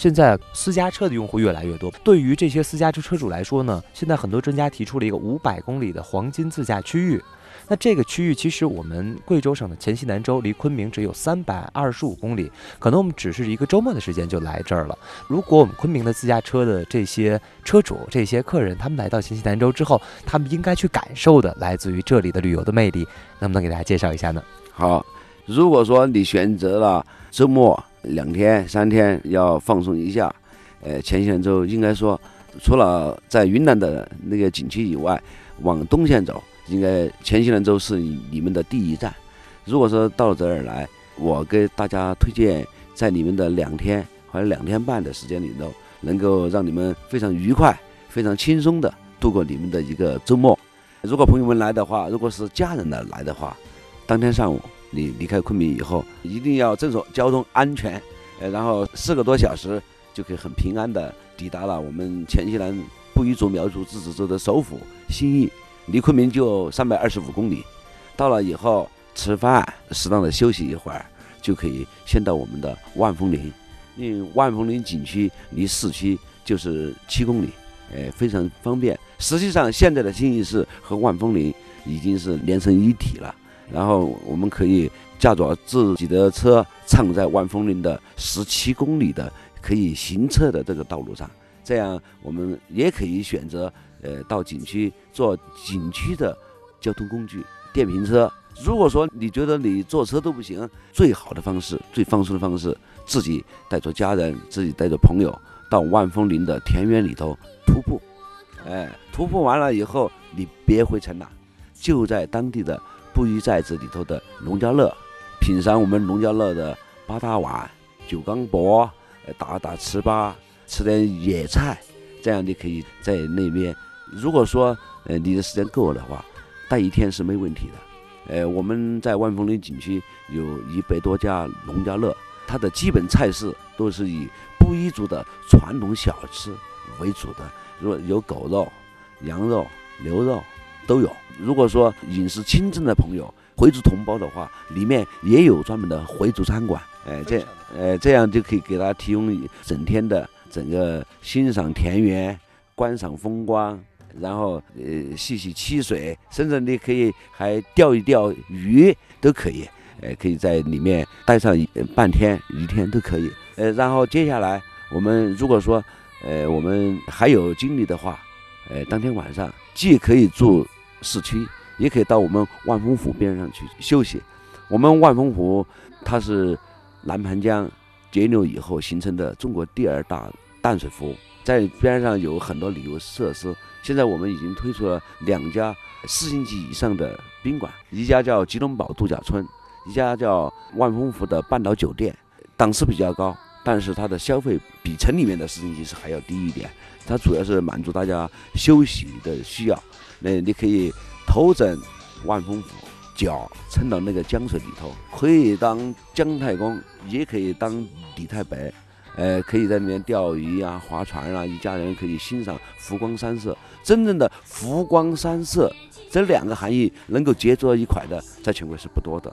现在私家车的用户越来越多，对于这些私家车车主来说呢，现在很多专家提出了一个五百公里的黄金自驾区域。那这个区域其实我们贵州省的黔西南州离昆明只有三百二十五公里，可能我们只是一个周末的时间就来这儿了。如果我们昆明的自驾车的这些车主、这些客人，他们来到黔西南州之后，他们应该去感受的来自于这里的旅游的魅力，能不能给大家介绍一下呢？好，如果说你选择了周末两天、三天要放松一下，呃，黔西南州应该说除了在云南的那个景区以外，往东线走。应该黔西南州是你们的第一站。如果说到这儿来，我给大家推荐，在你们的两天或者两天半的时间里头，能够让你们非常愉快、非常轻松的度过你们的一个周末。如果朋友们来的话，如果是家人的来的话，当天上午你离开昆明以后，一定要遵守交通安全，呃，然后四个多小时就可以很平安的抵达了我们黔西南布依族苗族自治州的首府新义。离昆明就三百二十五公里，到了以后吃饭，适当的休息一会儿，就可以先到我们的万峰林。因为万峰林景区离市区就是七公里，呃，非常方便。实际上，现在的新义市和万峰林已经是连成一体了。然后我们可以驾着自己的车，畅在万峰林的十七公里的可以行车的这个道路上。这样，我们也可以选择。呃，到景区坐景区的交通工具电瓶车。如果说你觉得你坐车都不行，最好的方式、最放松的方式，自己带着家人、自己带着朋友到万峰林的田园里头徒步。哎，徒步完了以后，你别回城了，就在当地的布依寨子里头的农家乐，品尝我们农家乐的八大碗、九缸饽，打打糍粑，吃点野菜，这样你可以在那边。如果说呃你的时间够的话，待一天是没问题的。呃，我们在万峰林景区有一百多家农家乐，它的基本菜式都是以布依族的传统小吃为主的，如果有狗肉、羊肉、牛肉都有。如果说饮食清真的朋友，回族同胞的话，里面也有专门的回族餐馆。哎，这呃这样就可以给大家提供整天的整个欣赏田园、观赏风光。然后呃细细溪水，甚至你可以还钓一钓鱼都可以，呃可以在里面待上半天一天都可以。呃然后接下来我们如果说呃我们还有精力的话，呃当天晚上既可以住市区，也可以到我们万峰湖边上去休息。我们万峰湖它是南盘江截流以后形成的中国第二大淡水湖，在边上有很多旅游设施。现在我们已经推出了两家四星级以上的宾馆，一家叫吉隆堡度假村，一家叫万丰湖的半岛酒店，档次比较高，但是它的消费比城里面的四星级是还要低一点。它主要是满足大家休息的需要。那你可以头枕万峰湖，脚撑到那个江水里头，可以当姜太公，也可以当李太白。呃，可以在里面钓鱼啊、划船啊，一家人可以欣赏湖光山色。真正的湖光山色，这两个含义能够结合一块的，在全国是不多的。